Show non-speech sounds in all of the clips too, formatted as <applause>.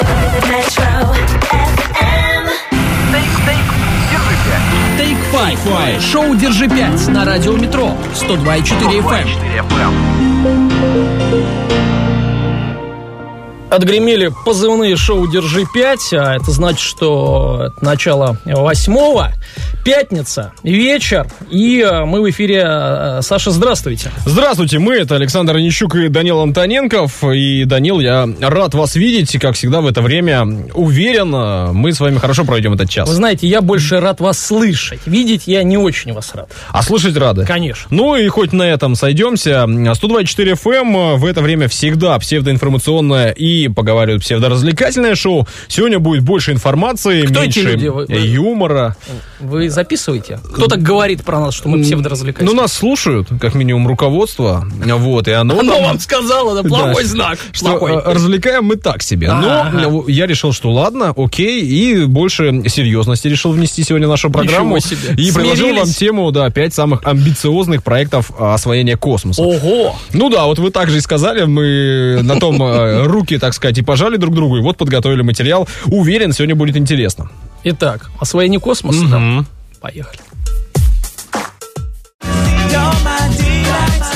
FM. Take Five. Шоу «Держи пять» на радио «Метро» 102,4 FM. Отгремели позывные шоу «Держи пять», а это значит, что это начало восьмого, пятница, вечер, и э, мы в эфире. Э, Саша, здравствуйте. Здравствуйте, мы это Александр Онищук и Данил Антоненков. И, Данил, я рад вас видеть. И, как всегда, в это время уверен, э, мы с вами хорошо пройдем этот час. Вы знаете, я больше рад вас слышать. Видеть я не очень вас рад. А слышать рады? Конечно. Ну и хоть на этом сойдемся. 124 FM в это время всегда псевдоинформационное и, поговаривают, псевдоразвлекательное шоу. Сегодня будет больше информации, Кто меньше люди? Вы- вы- юмора. Вы записываете? Кто так говорит про нас, что мы псевдоразвлекательные? Ну, нас слушают, как минимум, руководство. Вот, и оно Оно вам сказало, это плохой Да, знак. Что Плохой. э, развлекаем мы так себе. Но я решил, что ладно, окей, и больше серьезности решил внести сегодня в нашу программу. И предложил вам тему, да, пять самых амбициозных проектов а, освоения космоса. Ого! Ну да, вот вы также и сказали, мы на том э, руки, так сказать, и пожали друг другу, и вот подготовили материал. Уверен, сегодня будет интересно. Итак, освоение космоса. Мгм. Поехали. Ну,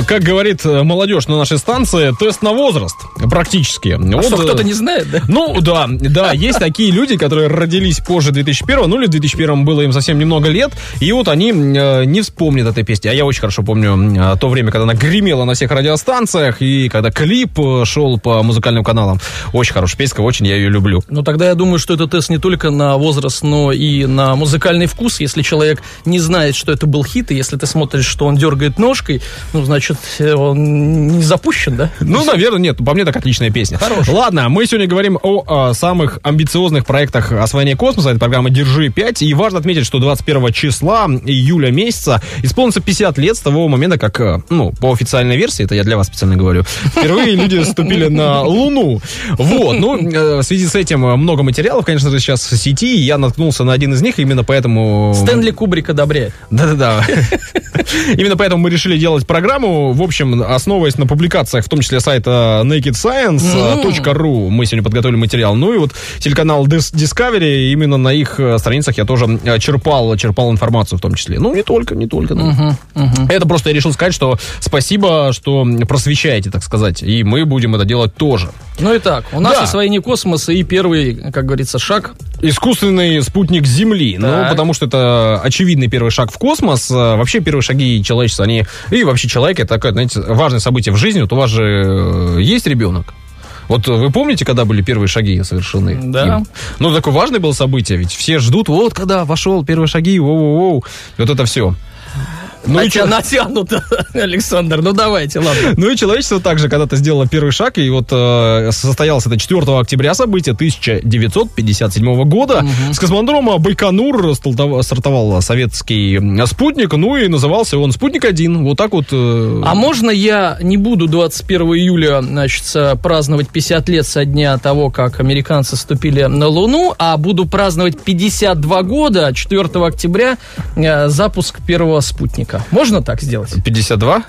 э, как говорит э, молодежь на нашей станции, тест на возраст, практически. А Вот, что, э, кто-то не знает, да? Ну, да, да, <laughs> есть такие люди, которые родились позже 2001, ну или в 2001 было им совсем немного лет, и вот они не вспомнят этой песни. А я очень хорошо помню то время, когда она гремела на всех радиостанциях, и когда клип шел по музыкальным каналам. Очень хорошая песня, очень я ее люблю. Ну, тогда я думаю, что это тест не только на возраст, но и на музыкальный вкус. Если человек не знает, что это был хит, и если ты смотришь, что он дергает ножкой, ну, значит, он не запущен, да? Ну, наверное, нет, по мне так отличная песня. Хорошая. Ладно, мы сегодня говорим о, а, самых амбициозных проектах освоения космоса. Это программа «Держи 5». И важно отметить, что 21 числа июля месяца исполнится 50 лет с того момента, как, э, ну, по официальной версии, это я для вас специально говорю, впервые люди ступили на Луну. Вот, ну, э, в связи с этим много материалов, конечно же, сейчас в сети, и я наткнулся на один из них, именно поэтому... Стэнли Кубрик одобряет. Да-да-да. Именно поэтому мы решили делать программу. В общем, основываясь на публикациях, в том числе сайта nakedscience.ru, мы сегодня подготовили материал. Ну и вот телеканал Dis- Discovery, именно на их э, страницах я тоже э, черпал, черпал информацию в том числе. Ну, не только, не только. да. Это просто я решил сказать, что спасибо, что просвещаете, так сказать. И мы будем это делать тоже. Ну, итак, у нас Да. освоение космоса и первый, как говорится, шаг. Искусственный спутник Земли. Ну, Так. потому что это очевидный первый шаг в космос. Вообще, первые шаги человечества, они... И вообще человек, это такое, знаете, важное событие в жизни. Вот у вас же э, есть ребенок? Вот вы помните, когда были первые шаги совершены? Да. им? Ну, такое важное было событие, ведь все ждут, вот когда вошел первые шаги, воу-воу-воу. Вот это все. Ну и, Натя- чё- натянуто, <laughs> Александр, ну давайте, ладно. ну и человечество также когда-то сделало первый шаг, и вот э, состоялось это 4 октября событие 1957 года. С космодрома Байконур стартовал советский м, спутник, ну и назывался он «Спутник-1». Вот так вот... э, А можно я не буду 21 июля, значит, праздновать 50 лет со дня того, как американцы ступили на Луну, а буду праздновать 52 года, 4 октября, э, запуск первого спутника. Можно так сделать? 52?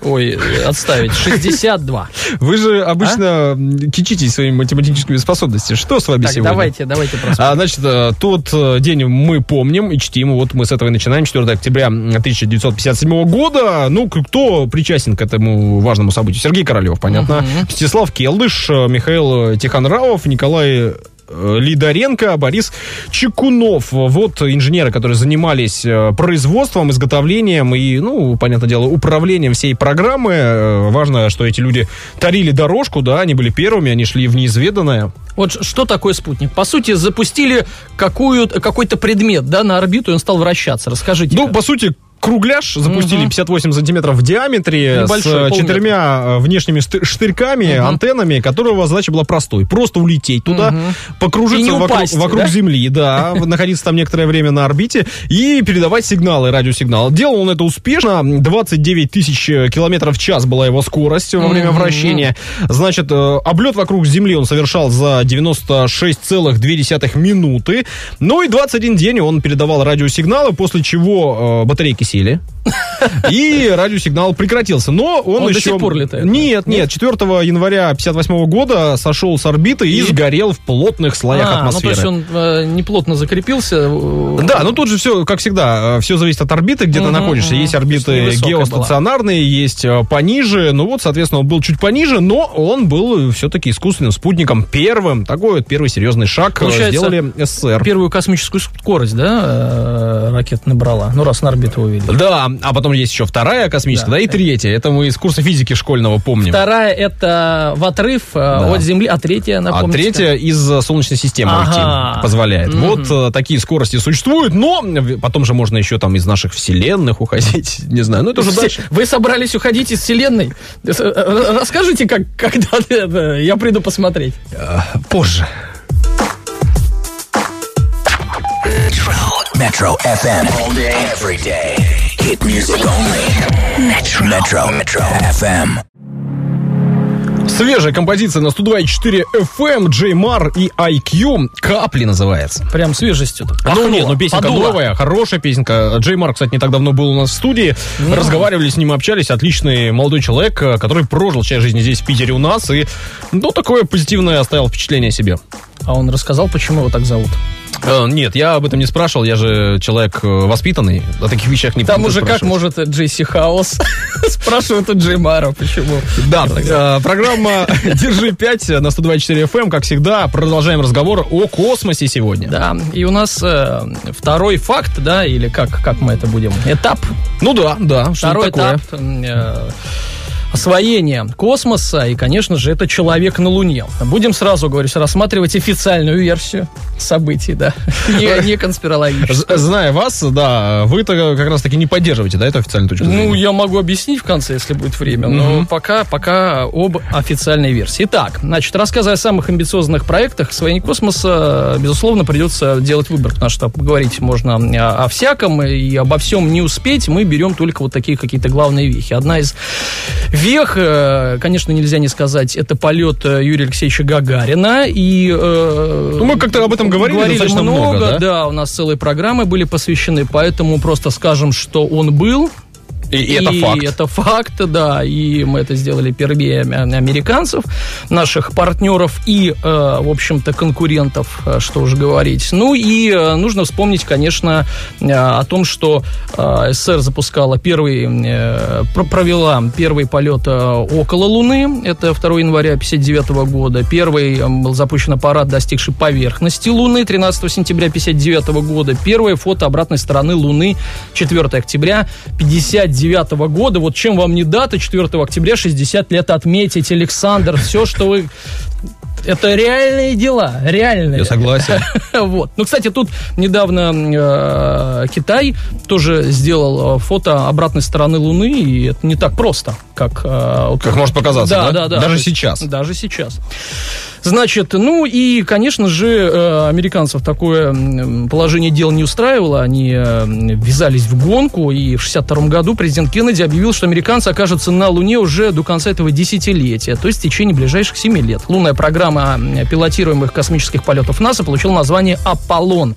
Ой, отставить. 62. Вы же обычно м, кичитесь своими математическими способностями. Что с вами Так, сегодня? давайте, давайте просмотрим. А, значит, э, тот э, день мы помним и чтим. Вот мы с этого и начинаем. 4 октября 1957 года. Ну, кто причастен к этому важному событию? Сергей Королев, понятно. Мстислав Келдыш, э, Михаил Тихонравов, Николай Лидоренко, Борис Чекунов. Вот инженеры, которые занимались э, производством, изготовлением и, ну, понятное дело, управлением всей программы. Э, Важно, что эти люди тарили дорожку, да, они были первыми, они шли в неизведанное. Вот что такое спутник? По сути, запустили какую, какой-то предмет да, на орбиту, и он стал вращаться. Расскажите. Ну, по сути, кругляш запустили 58 сантиметров в диаметре Небольшой, с э, четырьмя э, внешними штырьками, антеннами, которого задача была простой. Просто улететь туда, И покружиться не вокруг, упасть, вокруг да? Земли, да, <laughs> находиться там некоторое время на орбите и передавать сигналы, радиосигналы. Делал он это успешно. 29 тысяч э, километров в час была его скорость во время вращения. Значит, облет вокруг Земли он совершал за 96,2 минуты. Ну и 21 день он передавал радиосигналы, после чего батарейки сели. <laughs> И радиосигнал прекратился. Но он, Он до еще... сих пор летает, да? Нет, нет, 4 января 58 года сошел с орбиты и, И? сгорел в плотных слоях А, ну, то атмосферы. есть он э, неплотно закрепился. э, Да, ну тут же все, как всегда, все зависит от орбиты, где ты Мгм, находишься. мгм. Есть орбиты геостационарные, есть э, пониже. Ну вот, соответственно, он был чуть пониже, но он был все-таки искусственным спутником первым. Такой вот первый серьезный шаг э, Получается, сделали СССР. Первую космическую скорость, да, э, ракета набрала. Ну, раз на орбиту вывели. Да, а потом есть еще вторая космическая, Да. да, и третья. Это мы из курса физики школьного помним. Вторая это в отрыв э, Да. от Земли, а третья, А напомните. третья из э, Солнечной системы Ага. уйти позволяет. Мгм. Вот э, такие скорости существуют, но потом же можно еще там из наших вселенных уходить. <laughs> Не знаю, ну это уже дальше. Вы собрались уходить из Вселенной? Э, Расскажите, как, <laughs> когда я приду посмотреть. Позже. Metro FM. All day, every day. Hit music only. Metro. Metro. Metro FM. Свежая композиция на 102.4 FM, Mar и IQ. Капли называется. Прям свежестью. ну нет, ну песенка новая, хорошая песенка. Джей Мар, кстати, не так давно был у нас в студии. Разговаривали с ним, общались. Отличный молодой человек, э, который прожил часть жизни здесь, в Питере у нас. И, ну, такое позитивное оставил впечатление о себе. А он рассказал, почему его так зовут. Э, Нет, я об этом не спрашивал, я же человек э, воспитанный, о таких вещах не Там уже как может Джейси Хаус. <laughs> Спрашивают у Джеймара, почему. Да, э, программа <laughs> «Держи 5» на 124 FM, как всегда, продолжаем разговор о космосе сегодня. Да, и у нас э, второй факт, да, или как, как мы это будем, этап, Ну да, да, что второй этап э, освоения космоса, и, конечно же, это человек на Луне. Будем сразу, говорю, рассматривать официальную версию событий, да, не, не конспирологическую. Зная вас, да, вы-то как раз таки не поддерживаете, да, эту официальную точку зрения? Ну, я могу объяснить в конце, если будет время, но пока, пока об официальной версии. Итак, значит, рассказывая о самых амбициозных проектах освоения космоса, безусловно, придется делать выбор, потому что поговорить можно о, о всяком, и обо всем не успеть, мы берем только вот такие какие-то главные вехи. Одна из вех, э, конечно, нельзя не сказать, это полет э, Юрия Алексеевича Гагарина, и... э, Ну, мы как-то об этом говорили достаточно много, да? у нас целые программы были посвящены, поэтому просто скажем, что он был, И, и это факт. это факт, да. И мы это сделали первее ам- американцев, наших партнеров и, э, в общем-то, конкурентов, э, что уж говорить. Ну и э, нужно вспомнить, конечно, о том, что СССР запускала первый, про- провела первый полет около Луны. Это 2 января 1959 года. Первый был запущен аппарат, достигший поверхности Луны 13 сентября 1959 года. Первое фото обратной стороны Луны 4 октября 59 года. Вот чем вам не дата 4 октября 60 лет отметить, Александр. Все, что вы... Это реальные дела, реальные. Я согласен. <laughs> Вот. Ну, кстати, тут недавно э, Китай тоже сделал э, фото обратной стороны Луны, и это не так просто, как... э, вот- Как может показаться, да? да, да. Даже То есть- сейчас. Даже сейчас. Значит, ну и, конечно же, э, американцев такое положение дел не устраивало. Они э, ввязались в гонку, и в 62 году президент Кеннеди объявил, что американцы окажутся на Луне уже до конца этого десятилетия, то есть в течение ближайших 7 лет. Лунная программа пилотируемых космических полетов НАСА получила название «Аполлон»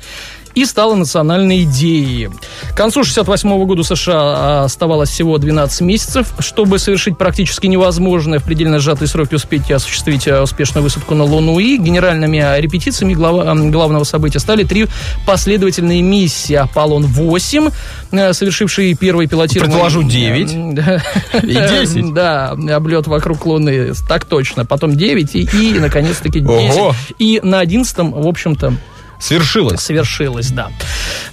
и стала национальной идеей. К концу 68 года США оставалось всего 12 месяцев, чтобы совершить практически невозможное в предельно сжатые сроки успеть осуществить э, успешную высадку на Луну. И генеральными репетициями глава- главного события стали три последовательные миссии «Аполлон-8», э, совершившие первый пилотируемый... Предположу, девять. М, <laughs> да. И 10. Да, облет вокруг Луны, так точно. Потом 9 и, и наконец-таки 10. Ого. И на 11 в общем-то, Свершилось. совершилось, да.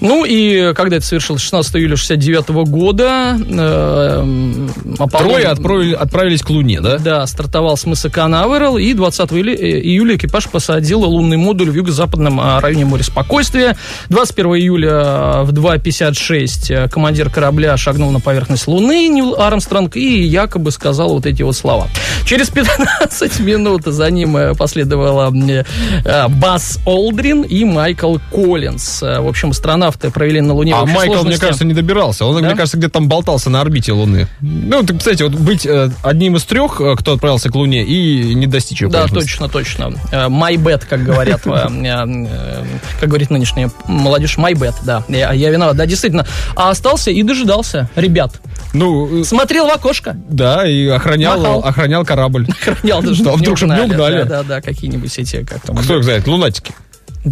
Ну и когда это совершилось? 16 июля 69 года. э, Аполлон- Трое отправили- отправились к Луне, да? Да, стартовал с мыса Канаверал, и 20 июля, э, июля экипаж посадил лунный модуль в юго-западном а, районе моря Спокойствия. 21 июля а, в 2.56 э, командир корабля шагнул на поверхность Луны, Нил Армстронг, и якобы сказал вот эти вот слова. Через 15 минут за ним э, последовала э, э, Бас Олдрин и Майкл Коллинз. Э, В общем, астронавты провели на Луне А Майкл, мне сложности- кажется, не добирался. Он, Да? мне кажется, где-то там болтался на орбите Луны. Ну, так, кстати, вот быть э, одним из трех, э, кто отправился к Луне, и не достичь ее Да, точно, точно. My bad, как говорят, <laughs> как говорит нынешняя молодежь, my bad, да. Я, я виноват, да, действительно. А остался и дожидался ребят. Ну, Смотрел в окошко, да, и охранял, Махал. охранял корабль. <laughs> охранял даже. Что, вдруг чтоб не угнали? Да, да, да, какие-нибудь эти, как там. Кто их знает? Лунатики.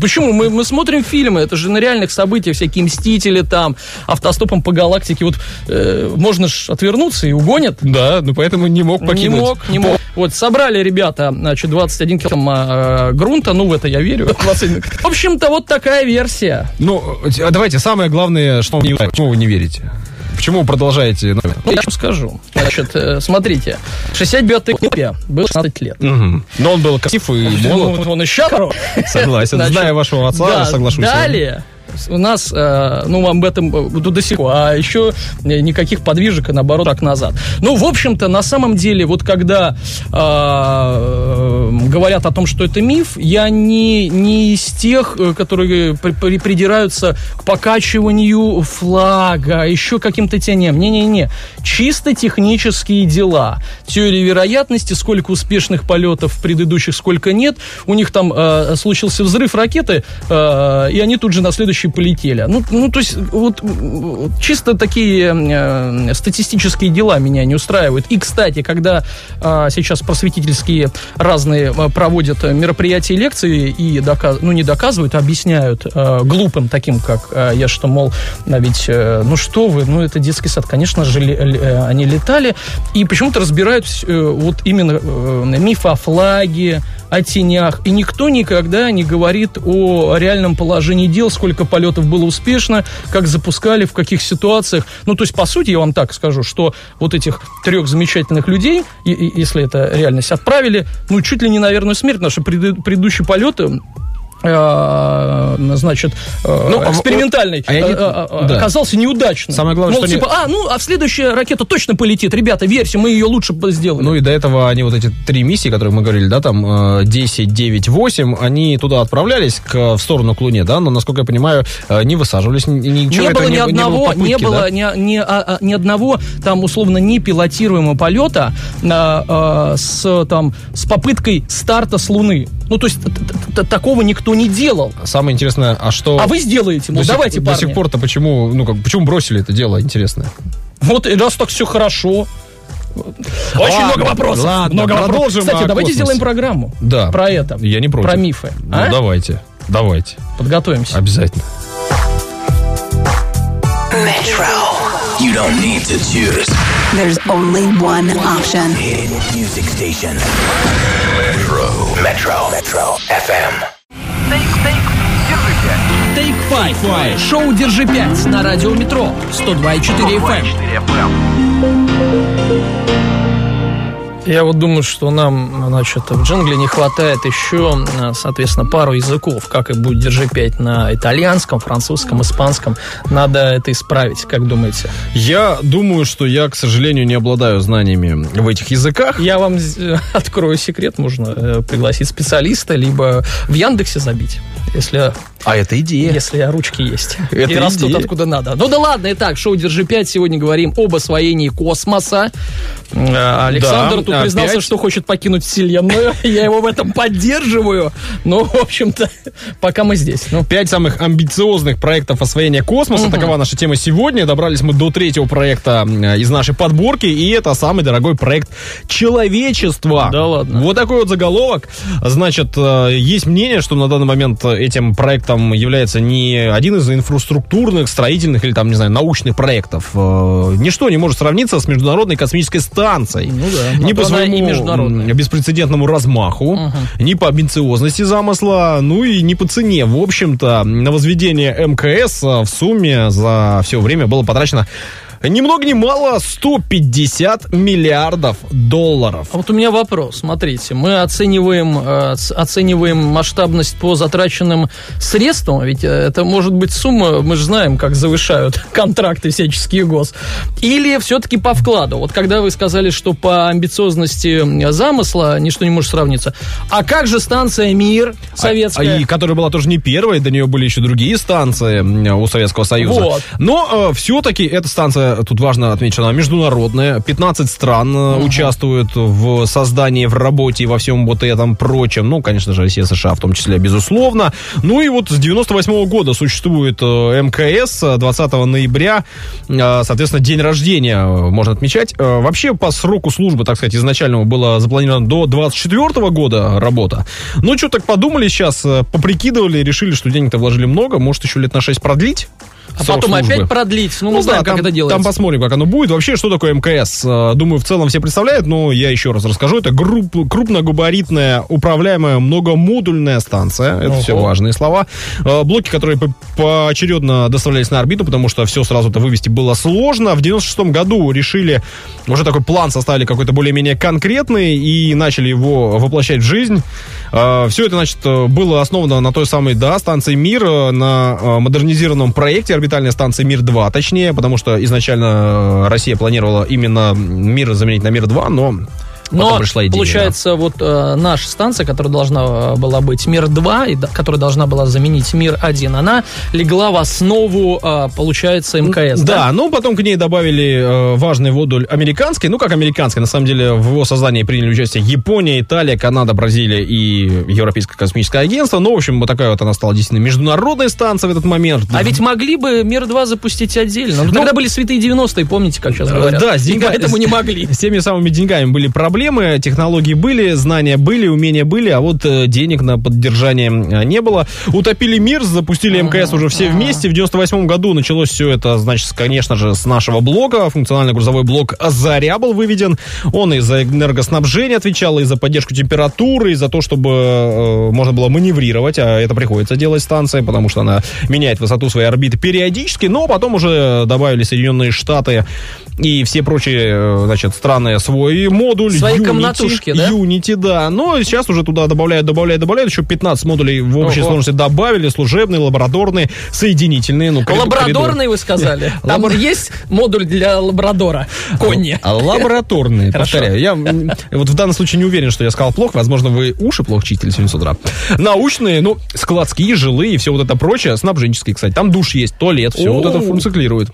Почему? Мы, мы смотрим фильмы, это же на реальных событиях, всякие мстители там, автостопом по галактике. Вот э, можно ж отвернуться и угонят. Да, ну поэтому не мог покинуть. Не мог, не мог. Вот, собрали ребята, значит, 21 килограмм э, грунта, ну, в это я верю. <laughs> 21. В общем-то, вот такая версия. Ну, а давайте, самое главное, что вы не- почему вы не верите? Почему вы продолжаете? Ну, я вам скажу. Значит, э, смотрите, 69-й год был 16 лет. Мгм. Но он был красив и молод. Ну, он еще хорош. Согласен. Значит, Зная вашего отца, да, соглашусь. Далее у нас, э, ну, об этом до, сих пор, а еще никаких подвижек, и наоборот, так назад. Ну, в общем-то, на самом деле, вот когда э, говорят о том, что это миф, я не, не из тех, э, которые при- при- придираются к покачиванию флага, еще каким-то теням. Не-не-не. Чисто технические дела. Теория вероятности, сколько успешных полетов предыдущих, сколько нет. У них там э, случился взрыв ракеты, э, и они тут же на следующий полетели. Ну, ну то есть, вот чисто такие э, статистические дела меня не устраивают. И, кстати, когда э, сейчас просветительские разные э, проводят мероприятия и лекции и доказ... ну, не доказывают, а объясняют э, глупым таким, как э, я, что, мол, а ведь, э, ну что вы, ну это детский сад, конечно же, э, они летали, и почему-то разбирают э, вот именно э, миф о флаге, о тенях, и никто никогда не говорит о реальном положении дел, сколько полетов было успешно, как запускали, в каких ситуациях. Ну, то есть, по сути, я вам так скажу, что вот этих трех замечательных людей, и- и- если это реальность, отправили, ну, чуть ли не на верную смерть, потому что преды- предыдущие полеты э, значит, э, Ну, а- экспериментальный, а не- э, э, э, да. оказался неудачным. Самое главное, Мол, что типа, а, ну, а следующая ракета точно полетит, ребята, верьте, мы ее лучше бы сделали. Ну и до этого они вот эти три миссии, которые мы говорили, да, там э, 10, 9, 8, они туда отправлялись к, в сторону к Луне, да, но, насколько я понимаю, э, не высаживались, ни- ничего не было ни одного, попытки, не было да? ни, ни- а- а- ни одного там условно непилотируемого полета а, а, с там с попыткой старта с Луны. Ну то есть такого никто не делал. Самое интересное, а что... А вы сделаете, сих- давайте, До сих пор-то почему, ну как, почему бросили это дело, интересно? Вот и раз так все хорошо. Очень Ладно, много вопросов. ладно, много вопросов. продолжим Кстати, давайте сделаем программу. Да. Про это. Я не против. Про мифы. Ну, а? давайте, давайте, Подготовимся. обязательно. You don't need to choose. There's only one option. Hit music station. Metro. Metro. Metro. FM. Take Five. Шоу «Держи 5» на радио «Метро» 102,4 FM. Я вот думаю, что нам, значит, в джунгле не хватает еще, э, соответственно, пару языков. Как и будет «Держи 5» на итальянском, французском, испанском. Надо это исправить, как думаете? Я думаю, что я, к сожалению, не обладаю знаниями в этих языках. Я вам <laughs> открою секрет. Можно э, пригласить специалиста, либо в Яндексе забить, если А это идея. Если ручки есть. Это и растут идея. откуда надо. Ну да ладно, итак, шоу «Держи 5». Сегодня говорим об освоении космоса. Э, Александр Да, тут опять. признался, что хочет покинуть Вселенную. <laughs> Я его в этом поддерживаю. Но, в общем-то, пока мы здесь. Ну, Пять самых амбициозных проектов освоения космоса. Такова наша тема сегодня. Добрались мы до третьего проекта э, из нашей подборки. И это самый дорогой проект человечества. Да ладно? Вот такой вот заголовок. Значит, э, есть мнение, что на данный момент этим проектом является не один из инфраструктурных, строительных или там, не знаю, научных проектов. Э, Ничто не может сравниться с Международной космической станцией. Ну да, Ни по своему беспрецедентному размаху, ни по амбициозности замысла, ну и не по цене. В общем-то, на возведение МКС а, в сумме за все время было потрачено ни много ни мало 150 миллиардов долларов. А вот у меня вопрос. Смотрите, мы оцениваем, э, оцениваем масштабность по затраченным средствам, ведь э, это может быть сумма, мы же знаем, как завышают <laughs> контракты всяческие гос. Или все-таки по вкладу? Вот когда вы сказали, что по амбициозности э, замысла ничто не может сравниться. А как же станция «Мир» советская? А, и которая была тоже не первой, до нее были еще другие станции у Советского Союза. Вот. Но все-таки эта станция, тут важно отметить, что она международная. 15 стран э, участвуют в создании, в работе и во всем вот этом прочем. Ну, конечно же, Россия, США в том числе, безусловно. Ну и вот с 98 года существует э, МКС. э, 20 ноября, э, соответственно, день рождения можно отмечать. Вообще, по сроку службы, так сказать, изначального было запланировано до 24 года работа. Ну, что так подумали сейчас, поприкидывали, решили, что денег-то вложили много, может, еще лет на 6 продлить. а потом службы. опять продлить? Ну, мы Ну знаем, да, как там, это делается. Там посмотрим, как оно будет. Вообще, что такое МКС? Э, Думаю, в целом все представляют, но я еще раз расскажу. Это групп, крупногабаритная, управляемая многомодульная станция. Это Ого. все важные слова. Э, Блоки, которые по- поочередно доставлялись на орбиту, потому что все сразу-то вывести было сложно. В 96 году решили, уже такой план составили какой-то более-менее конкретный и начали его воплощать в жизнь. Все это, значит, э, было основано на той самой, да, станции «Мир», э, на э, модернизированном проекте орбитальной станции «Мир-2», точнее, потому что изначально э, Россия планировала именно «Мир» заменить на «Мир-2», но потом Но пришла идея. получается, вот э, наша станция, которая должна э, была быть Мир-2, и да- которая должна была заменить Мир-1, она легла в основу, э, получается, МКС, Да, ну потом к ней добавили э, важный модуль американский. Ну, как американский, на самом деле в его создании приняли участие Япония, Италия, Канада, Бразилия и Европейское космическое агентство. Ну, в общем, вот такая вот она стала действительно международной станцией в этот момент. А ведь могли бы Мир-2 запустить отдельно. Ну, тогда были святые 90-е, помните, как сейчас Э, говорят? Да, с деньгами. поэтому не могли. С теми самыми деньгами были проблемы, технологии были, знания были, умения были, а вот э, денег на поддержание э, не было. Утопили мир, запустили МКС уже все вместе. В 98 году началось все это, значит, конечно же, с нашего блока. Функционально-грузовой блок «Заря» был выведен. Он и за энергоснабжение отвечал, и за поддержку температуры, и за то, чтобы э, можно было маневрировать, а это приходится делать станция, потому что она меняет высоту своей орбиты периодически, но потом уже добавили Соединенные Штаты и все прочие, значит, страны свой модуль. Свои Unity, комнатушки, да? Unity, да. Но сейчас уже туда добавляют, добавляют, добавляют. Еще 15 модулей в общей Ого. сложности добавили. Служебные, лабораторные, соединительные. Ну, Лабрадорный, вы сказали? <laughs> Там Лабра- есть модуль для лабрадора? Конни. А Лабораторные, повторяю. Я вот в данном случае не уверен, что я сказал плохо. Возможно, вы уши плохо чистили сегодня с утра. Научные, ну, складские, жилые, все вот это прочее. Снабженческие, кстати. Там душ есть, туалет, все вот это функционирует.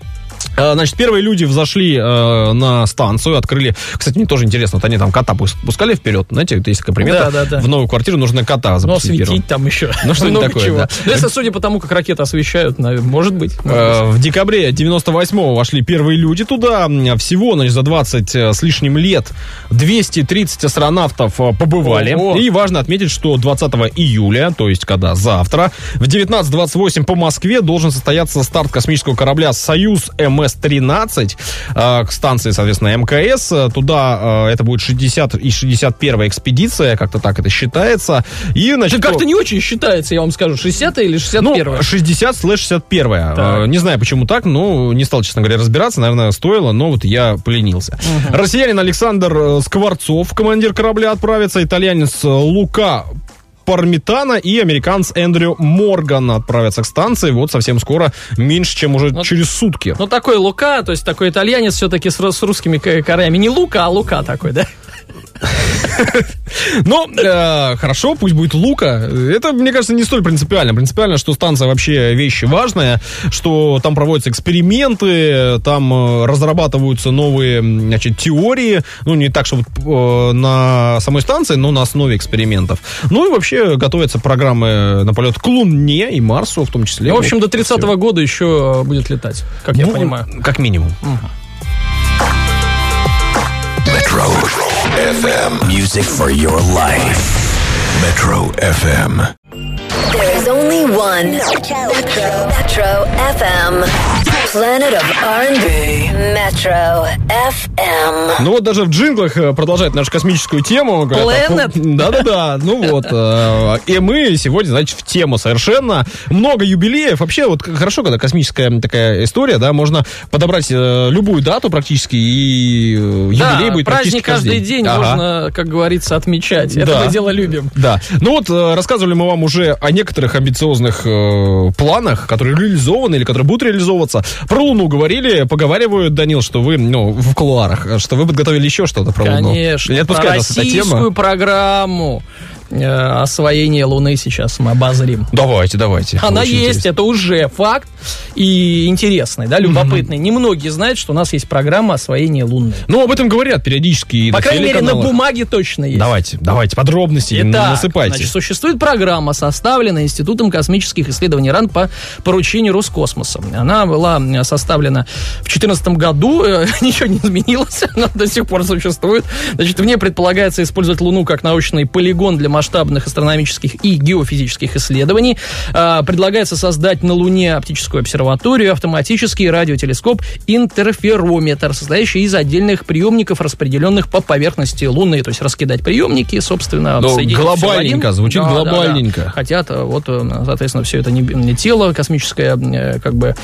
А, Значит, первые люди взошли э, на станцию, открыли. Кстати, мне тоже интересно, вот они там кота пус- пускали вперед. Знаете, вот есть такая примета. Да, да, да. В новую квартиру нужно кота Ну, запустить первым. осветить там еще. Ну, что-нибудь Много такое, чего. да. Ну, если судя по тому, как ракеты освещают, может быть. может быть. Э, В декабре 98-го вошли первые люди туда. М, Всего, значит, за 20 с лишним лет 230 астронавтов э, побывали. Ого. И важно отметить, что 20 июля, то есть когда завтра, в 19.28 по Москве должен состояться старт космического корабля «Союз МС-13» э, к станции, соответственно, МКС. Туда э, это будет 60 и 61 экспедиция, как-то так это считается. И, значит, Это как-то не очень считается, я вам скажу, 60 или 61 ну, 60 слэш 61 Так. Э, Не знаю, почему так, но не стал, честно говоря, разбираться. Наверное, стоило, но вот я поленился. Россиянин Александр э, Скворцов, командир корабля, отправится. Итальянец Лука Пармитана и американец Эндрю Морган отправятся к станции. Вот совсем скоро, меньше, чем уже Ну, через сутки. Ну, такой Лука, то есть такой итальянец все-таки с, с русскими к- корнями. Не Лука, а Лука такой, да? <laughs> Но э, хорошо, пусть будет Лука. Это, мне кажется, не столь принципиально. Принципиально, что станция вообще вещь важная, что там проводятся эксперименты, там э, разрабатываются новые значит, теории. Ну, не так, чтобы э, на самой станции, но на основе экспериментов. Ну и вообще готовятся программы на полет к Луне и Марсу в том числе. Ну, в общем, Вот до 30 всё. года еще будет летать, как я Ну, понимаю. Как минимум. Metro FM. Music for your life. Metro FM. There is only one Metro, Metro FM. Planet of R&B. Metro FM. Ну вот даже в джинглах э, продолжает нашу космическую тему. Planet? а, Да-да-да, ну вот. э, И мы сегодня, значит, в тему совершенно. Много юбилеев. Вообще, вот хорошо, когда космическая такая история, да, можно подобрать э, любую дату практически, и юбилей Да, будет практически праздник каждый день Ага. можно, как говорится, отмечать. Это Да. мы дело любим. Да. Ну вот рассказывали мы вам уже о некоторых амбициозных э, планах, которые реализованы или которые будут реализовываться. Про Луну говорили, поговаривают, Данил, что вы, ну, в кулуарах, что вы подготовили еще что-то про Луну. Конечно. Не Про российскую тема. программу э, освоения Луны сейчас мы обозрим. Давайте, давайте. Она Очень есть, интересно. это уже факт и интересный, да, любопытный. Немногие знают, что у нас есть программа освоения Луны. Ну, об этом говорят периодически и По на крайней мере, на бумаге точно есть. Давайте, давайте, подробности Итак, насыпайте. значит, существует программа, составленная Институтом космических исследований РАН по поручению Роскосмоса. Она была составлена в 2014 году, э, <laughs> ничего не изменилось, <laughs> она до сих пор существует. Значит, в ней предполагается использовать Луну как научный полигон для масштабных астрономических и геофизических исследований. А, Предлагается создать на Луне оптическую обсерваторию, автоматический радиотелескоп, интерферометр, состоящий из отдельных приемников, распределенных по поверхности Луны. То есть раскидать приемники, собственно, Ну, соединить всё в глобальненько, звучит глобальненько. Хотят, э, вот, э, соответственно, все это не, не тело космическое, э, как бы,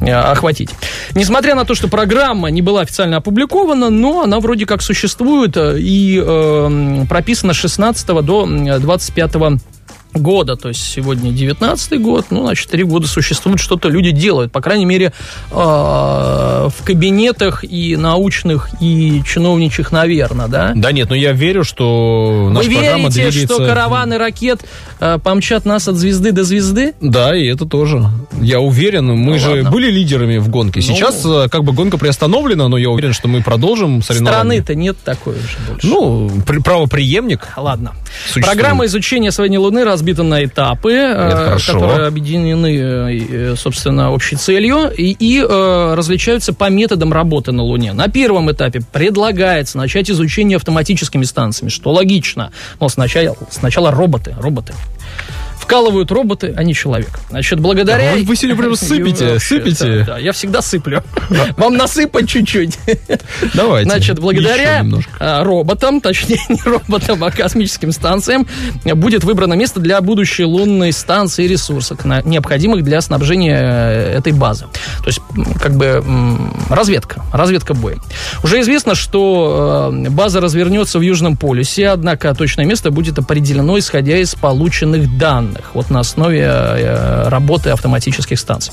охватить. Несмотря на то, что программа не была официально опубликована, но она вроде как существует и э, прописана с 16 до 25 года, то есть сегодня 19 год, ну, значит, три года существует, что-то люди делают, по крайней мере, э, в кабинетах и научных, и чиновничьих, наверное, да? Да нет, ну я верю, что Вы наша программа верите, двигается... что караваны ракет э, помчат нас от звезды до звезды? Да, и это тоже. Я уверен, мы Ну, же ладно. были лидерами в гонке. Сейчас э, как бы гонка приостановлена, но я уверен, что мы продолжим соревнования. Страны-то нет такой уже больше. Ну, при- правоприемник. Ладно. Существует. Программа изучения освоения Луны разбита на этапы, э, которые объединены, э, собственно, общей целью и, и, э, различаются по методам работы на Луне. На первом этапе предлагается начать изучение автоматическими станциями, что логично. Но сначала, сначала роботы, роботы. Вкалывают роботы, а не человек. Значит, благодаря... Вы- вы сегодня прям <laughs> сыпете, Вообще, сыпете. Да, я всегда сыплю. <laughs> Вам насыпать чуть-чуть. <laughs> Давайте. Значит, благодаря а, роботам, точнее не роботам, а космическим станциям, будет выбрано место для будущей лунной станции и ресурсов, необходимых для снабжения э, этой базы. То есть, как бы, разведка, разведка боем. Уже известно, что э, база развернется в Южном полюсе, однако точное место будет определено, исходя из полученных данных, вот на основе э, работы автоматических станций.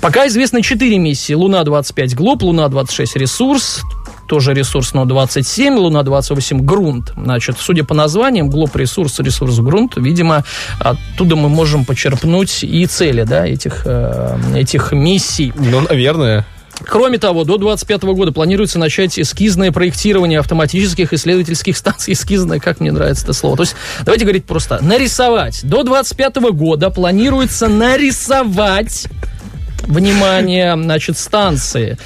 Пока известно 4 миссии. Луна-25 Глоб, Луна-26 Ресурс, тоже ресурс, но 27, Луна-28 грунт. Значит, судя по названиям, глоб ресурс, ресурс грунт, видимо, оттуда мы можем почерпнуть и цели, да, этих, э, этих миссий. Ну, наверное. Кроме того, до 2025 года планируется начать эскизное проектирование автоматических исследовательских <laughs> станций. Эскизное, как мне нравится это слово. То есть, давайте говорить просто. Нарисовать. До 2025 года планируется нарисовать внимание, значит, станции.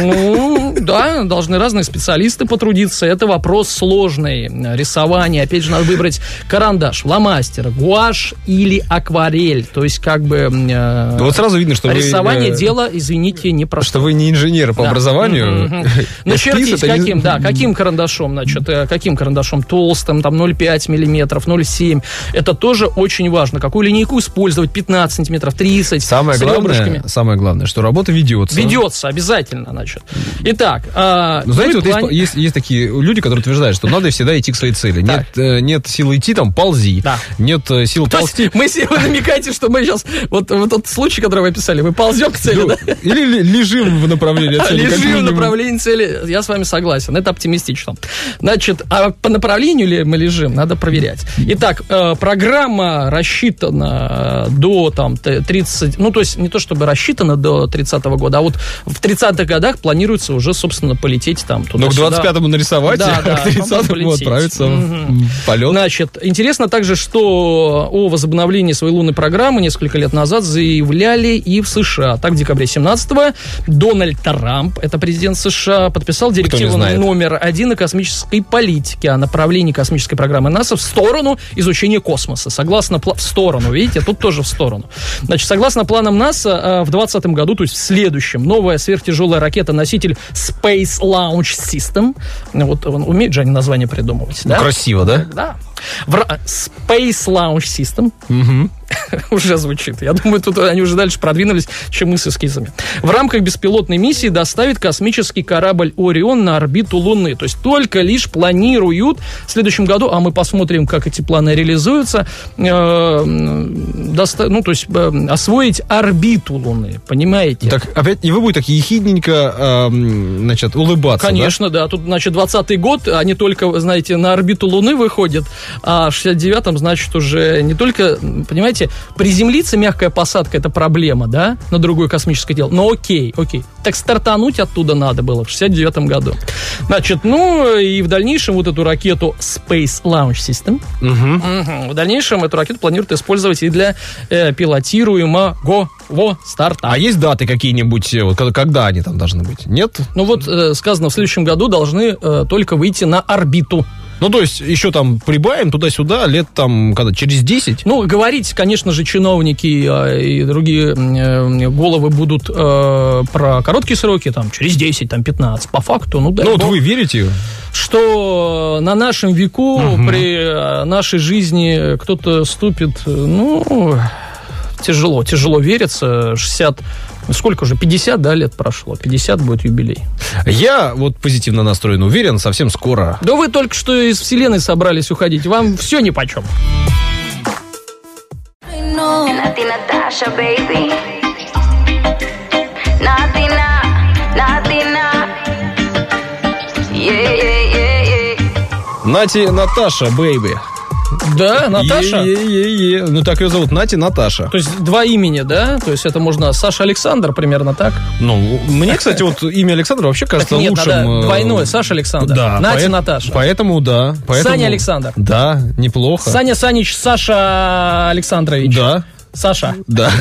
Ну, да, должны разные специалисты потрудиться. Это вопрос сложный. Рисование. Опять же, надо выбрать карандаш, фломастер, гуашь или акварель. То есть, как бы... э, Вот сразу видно, что вы, Рисование э, дело, извините, непростое. Что вы не инженер по Да. образованию. <laughs> Начертить это не- каким, да, каким карандашом, значит, э, каким карандашом, толстым, там 0,5 миллиметров, 0,7. Это тоже очень важно. Какую линейку использовать, 15 сантиметров, 30, Самое с главное, ребрышками. самое главное, что работа ведется. Ведется обязательно, значит. Итак, а, Ну, знаете, ну и вот есть, план- есть, есть такие люди, которые утверждают, что надо всегда идти к своей цели. Нет, э, нет силы идти, там, ползи. Да. Нет э, сил То есть ползти. мы себе вы намекаете, что мы сейчас, вот, вот тот случай, который вы описали, мы ползем к цели, Ну, да? Или ли- лежим в направлении цели, Лежим в направлении цели. Я с вами согласен. Это оптимистично. Значит, а по направлению ли мы лежим, надо проверять. Итак, э, программа рассчитана э, до там т- 30... Ну, то есть не то чтобы рассчитана до 30 года, а вот в 30-х годах планируется уже собственно, полететь там Ну, к туда-сюда. 25-му нарисовать, Да, а <laughs> да, к 30-му полететь. отправиться Мгм. в полет. Значит, интересно также, что о возобновлении своей лунной программы несколько лет назад заявляли и в США. Так, в декабре 17-го Дональд Трамп, это президент США, подписал директиву номер один о космической политике, о направлении космической программы НАСА в сторону изучения космоса. Согласно в сторону, видите, тут тоже в сторону. Значит, согласно планам НАСА, э, в 2020 году, то есть в следующем, новая сверхтяжелая ракета-носитель Space Launch System. Вот он умеет же они название придумывать, Ну, да? красиво, да? Да. В Space Launch System. <laughs> уже звучит. Я думаю, тут они уже дальше продвинулись, чем мы с эскизами. В рамках беспилотной миссии доставит космический корабль «Орион» на орбиту Луны. То есть только лишь планируют в следующем году, а мы посмотрим, как эти планы реализуются, э, доста- ну, то есть э, освоить орбиту Луны. Понимаете? Так, опять, и вы будете так ехидненько, эм, значит, улыбаться, да? Конечно, да? Тут, значит, 20-й год, они только, знаете, на орбиту Луны выходят, а в 69-м, значит, уже не только, понимаете, приземлиться, мягкая посадка, это проблема, да, на другое космическое дело. Но окей, окей. Так стартануть оттуда надо было в 69-м году. Значит, ну, и в дальнейшем вот эту ракету Space Launch System, мгм, в дальнейшем эту ракету планируют использовать и для э, пилотируемого старта. А есть даты какие-нибудь, э, вот, когда, когда они там должны быть? Нет? Ну вот э, сказано, в следующем году должны э, только выйти на орбиту. Ну, то есть, еще там прибавим туда-сюда, лет там, когда, через 10? Ну, говорить, конечно же, чиновники э, и другие э, головы будут э, про короткие сроки, там, через 10, там, 15. По факту, ну, дай ну, вот бог, вы верите? что на нашем веку, при э, нашей жизни кто-то ступит, э, ну, тяжело, тяжело верится. 60, ну, сколько уже, 50, да, лет прошло? 50 будет юбилей. Я вот позитивно настроен, уверен, совсем скоро. Да вы только что из вселенной собрались уходить, вам все нипочем. Nati Natasha, baby. Nati na, Nati na. Yeah, yeah, yeah, yeah. Nati Natasha, baby. Да, Наташа? Yeah-yeah-yeah. Ну, так ее зовут, Nati Natasha. То есть два имени, да? То есть это можно Саша Александр, примерно так? Ну, мне, кстати, вот имя Александра вообще кажется Так нет, лучшим. надо э, двойное. Саша Александр. Да. Натя поэт- Наташа. Поэтому, да. Поэтому, Саня Александр. Да, неплохо. Саня Санич Саша Александрович. Да, Саша. да. <laughs>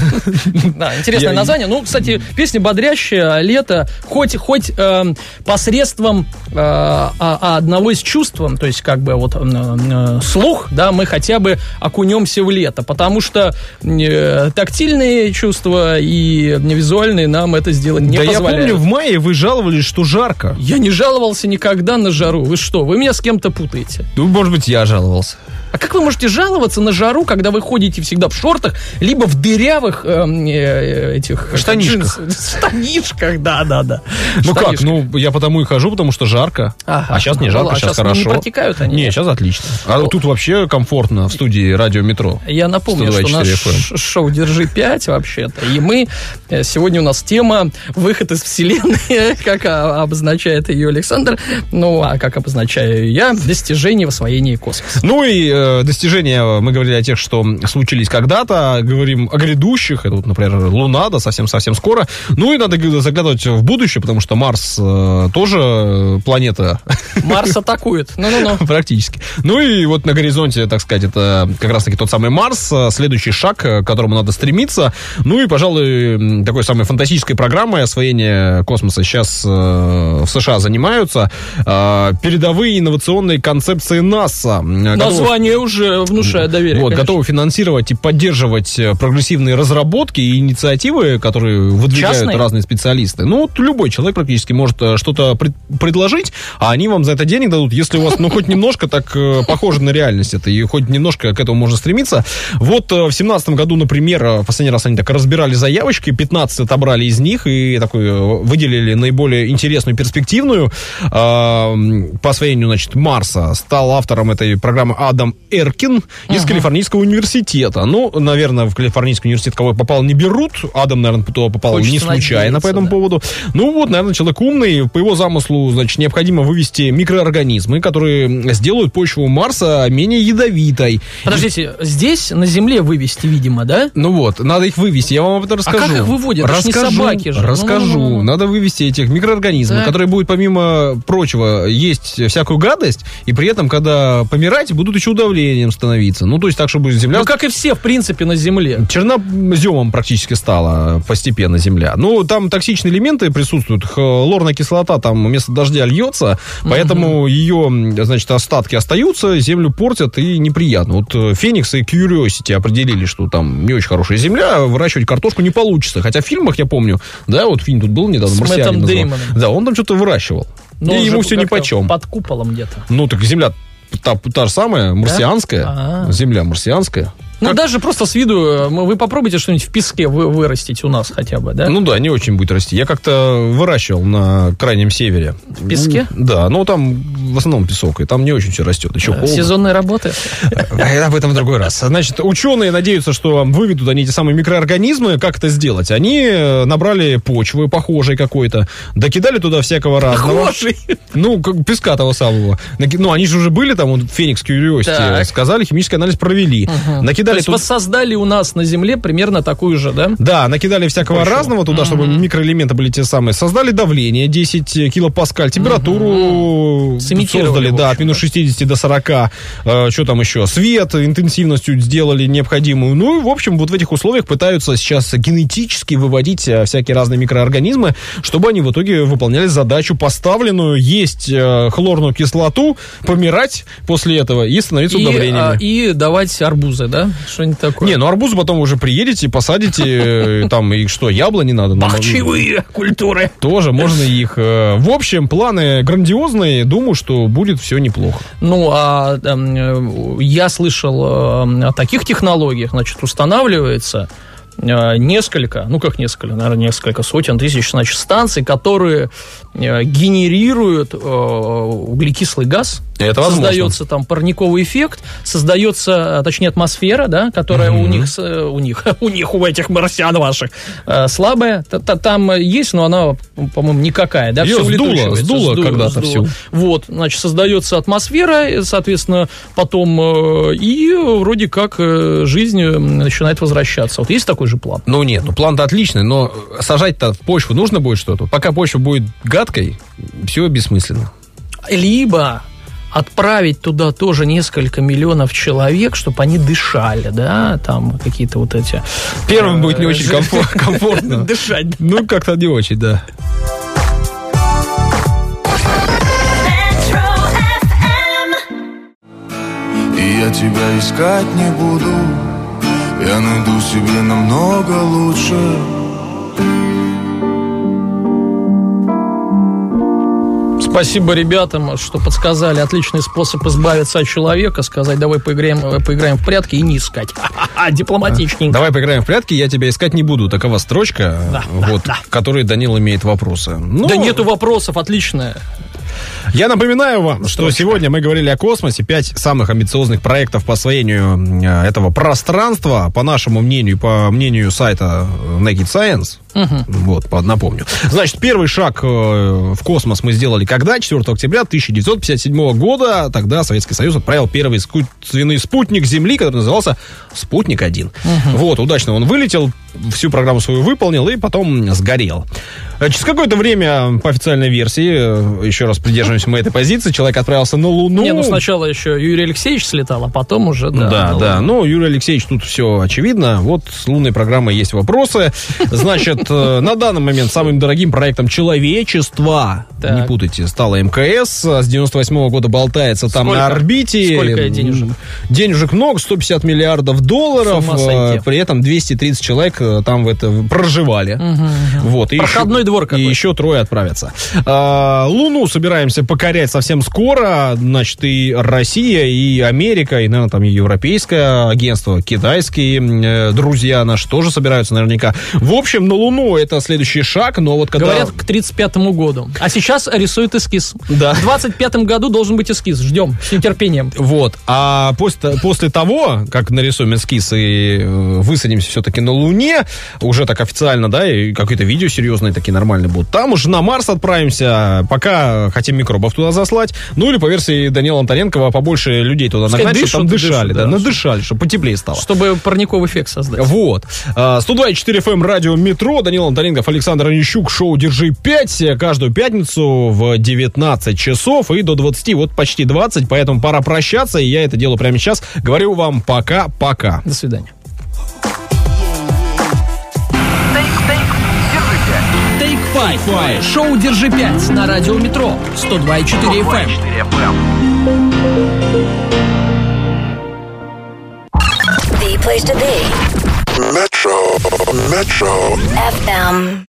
Да, интересное Я- название. Ну, кстати, песня бодрящая, лето, хоть, хоть эм, посредством э, а- а одного из чувств, то есть как бы вот э, э, слух, да, мы хотя бы окунемся в лето, потому что э, тактильные чувства и визуальные нам это сделать не да я позволяют. помню, в мае вы жаловались, что жарко. Я не жаловался никогда на жару. Вы что, вы меня с кем-то путаете? Ну, может быть, я жаловался. А как вы можете жаловаться на жару, когда вы ходите всегда в шортах, либо в дырявых эм, э, этих... э, Штанишках. джинс- <laughs> Штанишках, да-да-да. Ну как, ну я потому и хожу, потому что жарко. Ага. А сейчас не Ну жарко, ладно, сейчас не хорошо. протекают они? Не, сейчас отлично. А тут вообще комфортно в студии радио Метро. Я напомню, что 102.4 наш FM. шоу «Держи 5» вообще-то. И мы... э, Сегодня у нас тема «Выход из вселенной», <laughs> как а, обозначает ее Александр. Ну, а как обозначаю я, достижение в освоении космоса. Ну и э, достижения, мы говорили о тех, что случились когда-то, говорим о грядущих, это вот, например, Луна, да, совсем-совсем скоро. Ну и надо заглядывать в будущее, потому что Марс э, тоже э, планета Марс атакует. Ну-ну-ну. <laughs> Практически. Ну и вот на горизонте, так сказать, это как раз-таки тот самый Марс, э, следующий шаг, к которому надо стремиться. Ну и, пожалуй, такой самой фантастической программой освоения космоса сейчас э, в США занимаются. Э, передовые инновационные концепции НАСА. э, Название уже внушает доверие. вот, конечно. готовы финансировать и поддерживать э, прогрессивные разработки и инициативы, которые выдвигают Частные? разные специалисты. Ну, вот любой человек практически может э, что-то пред- предложить, а они вам за это денег дадут, если у вас, ну, хоть немножко так э, похоже на реальность это, и хоть немножко к этому можно стремиться. Вот в семнадцатом году, например, в последний раз они так разбирали заявочки, 15 отобрали из них и такой выделили наиболее интересную, перспективную э, по освоению, значит, Марса. Стал автором этой программы Адам Эркин из Калифорнийского университета. Ну, наверное, в Калифорнийский университет кого попал не берут. Адам, наверное, туда попал Хочется не случайно надеяться, по этому да. поводу. Ну вот, наверное, человек умный. По его замыслу, значит, необходимо вывести микроорганизмы, которые сделают почву Марса менее ядовитой. Подождите, здесь на Земле вывести, видимо, да? Ну вот, надо их вывести, я вам об этом расскажу. как их выводят? Расскажу, собаки же. Расскажу. Ну-ну-ну. Надо вывести этих микроорганизмов, Так. которые будут, помимо прочего, есть всякую гадость, и при этом, когда помирать, будут еще удавлением становиться. Ну, то есть так, чтобы земля... Ну, как и все, в принципе, на Земле. Черноземом практически стала постепенно земля. Ну, там токсичные элементы присутствуют. Хлорная кислота там вместо дождя льется, поэтому ее, значит, остатки остаются, землю портят и неприятно. Вот э, Феникс и Curiosity определили, что там не очень хорошая земля, выращивать картошку не получится. Хотя в фильмах, я помню, да, вот фильм тут был недавно, С. Дэймоном. Да, он там что-то выращивал. Но и ему все нипочем. Под куполом где-то. Ну, так земля та, та же самая, марсианская. А. Земля марсианская. Ну, даже просто с виду, э, вы попробуйте что-нибудь в песке вы, вырастить у нас хотя бы, да? Ну да, не очень будет расти. Я как-то выращивал на крайнем севере. В песке? Да, но там в основном песок, и там не очень все растет. Еще холодно. Сезонные работы. А, Об этом в другой раз. Значит, ученые надеются, что выведут они эти самые микроорганизмы. Как это сделать? Они э, набрали почвы похожей какой-то, докидали туда всякого разного. Похожей? Ну, как песка того самого. Ну, они же уже были там, вот, Феникс Curiosity, сказали, химический анализ провели. То Накидали есть воссоздали у нас на Земле примерно такую же, да? Да, накидали всякого Большого. разного туда, чтобы микроэлементы были те самые. Создали давление 10 килопаскаль, температуру Сымитировали, создали, да, от минус 60 до 40. Э, что там еще? Свет, интенсивностью сделали необходимую. Ну и, в общем, вот в этих условиях пытаются сейчас генетически выводить э, всякие разные микроорганизмы, чтобы они в итоге выполняли задачу поставленную, есть э, хлорную кислоту, помирать после этого и становиться И, удавлениями. а, и давать арбузы, да? Что-нибудь такое. Не, ну арбузы потом уже приедете, посадите, э, там, и что, яблони надо? Бахчевые культуры. Тоже можно их. э, В общем, планы грандиозные. Думаю, что будет все неплохо. Ну, а эм, э, я слышал э, о таких технологиях, значит, устанавливается несколько, ну как несколько, наверное, несколько сотен тысяч, значит, станций, которые генерируют э, углекислый газ. Это возможно. Создается там парниковый эффект, создается, а, точнее, атмосфера, да, которая у них, э, у них, <laughs> у них, у этих марсиан ваших, э, слабая. Там есть, но она, по-моему, никакая, да, Её всё сдуло, улетучивается, сдуло когда-то всю. вот, значит, создается атмосфера, соответственно, потом э, и вроде как э, жизнь э, начинает возвращаться. Вот есть такой же план? Ну нет, ну план-то отличный, но сажать-то в почву нужно будет что-то. Пока почва будет гадкой, все бессмысленно. Либо отправить туда тоже несколько миллионов человек, чтобы они дышали, да, там какие-то вот эти... Первым э, будет не очень <laughs> комфортно. Дышать. Ну, как-то не очень, да. Я тебя искать не буду Я найду себе намного лучше Спасибо ребятам, что подсказали отличный способ избавиться от человека, сказать, давай поиграем, э, поиграем в прятки и не искать. Ха-ха-ха, <laughs> Дипломатичненько. Давай поиграем в прятки, я тебя искать не буду. Такова строчка, Да, вот, да, да. в которой Данил имеет вопросы. Ну, Да нету вопросов, отличная. Я напоминаю вам, что сегодня мы говорили о космосе. Пять самых амбициозных проектов по освоению э, этого пространства, по нашему мнению, по мнению сайта э, Naked Science. Вот, по- напомню. Значит, первый шаг э, в космос мы сделали когда? 4 октября 1957 года. Тогда Советский Союз отправил первый искусственный спутник Земли, который назывался «Спутник-1». Вот, удачно он вылетел, всю программу свою выполнил и потом сгорел. Э, Через какое-то время, по официальной версии, э, еще раз придерживаемся мы этой позиции, человек отправился на Луну. Не, ну сначала еще Юрий Алексеевич слетал, а потом уже, да. Да, да. Ну, Юрий Алексеевич, тут все очевидно. Вот с лунной программой есть вопросы. Значит, э, на данный момент самым дорогим проектом человечества, Так. не путайте, стала МКС. С 98 года болтается там Сколько? на орбите. Сколько денежек? Денежек много, 150 миллиардов долларов. Э, При этом 230 человек э, там в это проживали. Вот. И Проходной еще- двор И какой. еще трое отправятся. А, Луну собираемся покорять совсем скоро, значит, и Россия, и Америка, и, наверное, там и европейское агентство, китайские друзья наши тоже собираются наверняка. В общем, на Луну это следующий шаг, но вот когда... Говорят, к 35 году. А сейчас рисует эскиз. Да. В 25 году должен быть эскиз. Ждем с нетерпением. Вот. А после, после того, как нарисуем эскиз и э, высадимся все-таки на Луне, уже так официально, да, и какие-то видео серьезные такие нормальные будут, там уже на Марс отправимся, пока хотим микробов туда заслать. Ну или по версии Данила Антоненкова побольше людей туда Пускай нагнать, чтобы там дышали, дышат, да, да, надышали, чтобы потеплее стало. Чтобы парниковый эффект создать. Вот. А, 102.4 FM, радио «Метро», Данил Антоненков, Александр Онищук, шоу «Держи 5» каждую пятницу в 19 часов и до 20, вот почти 20, поэтому пора прощаться, и я это делаю прямо сейчас. Говорю вам пока-пока. До свидания. Take Five. Шоу «Держи 5» на радио «Метро». 102,4 FM. The place to be. Metro, Metro. FM.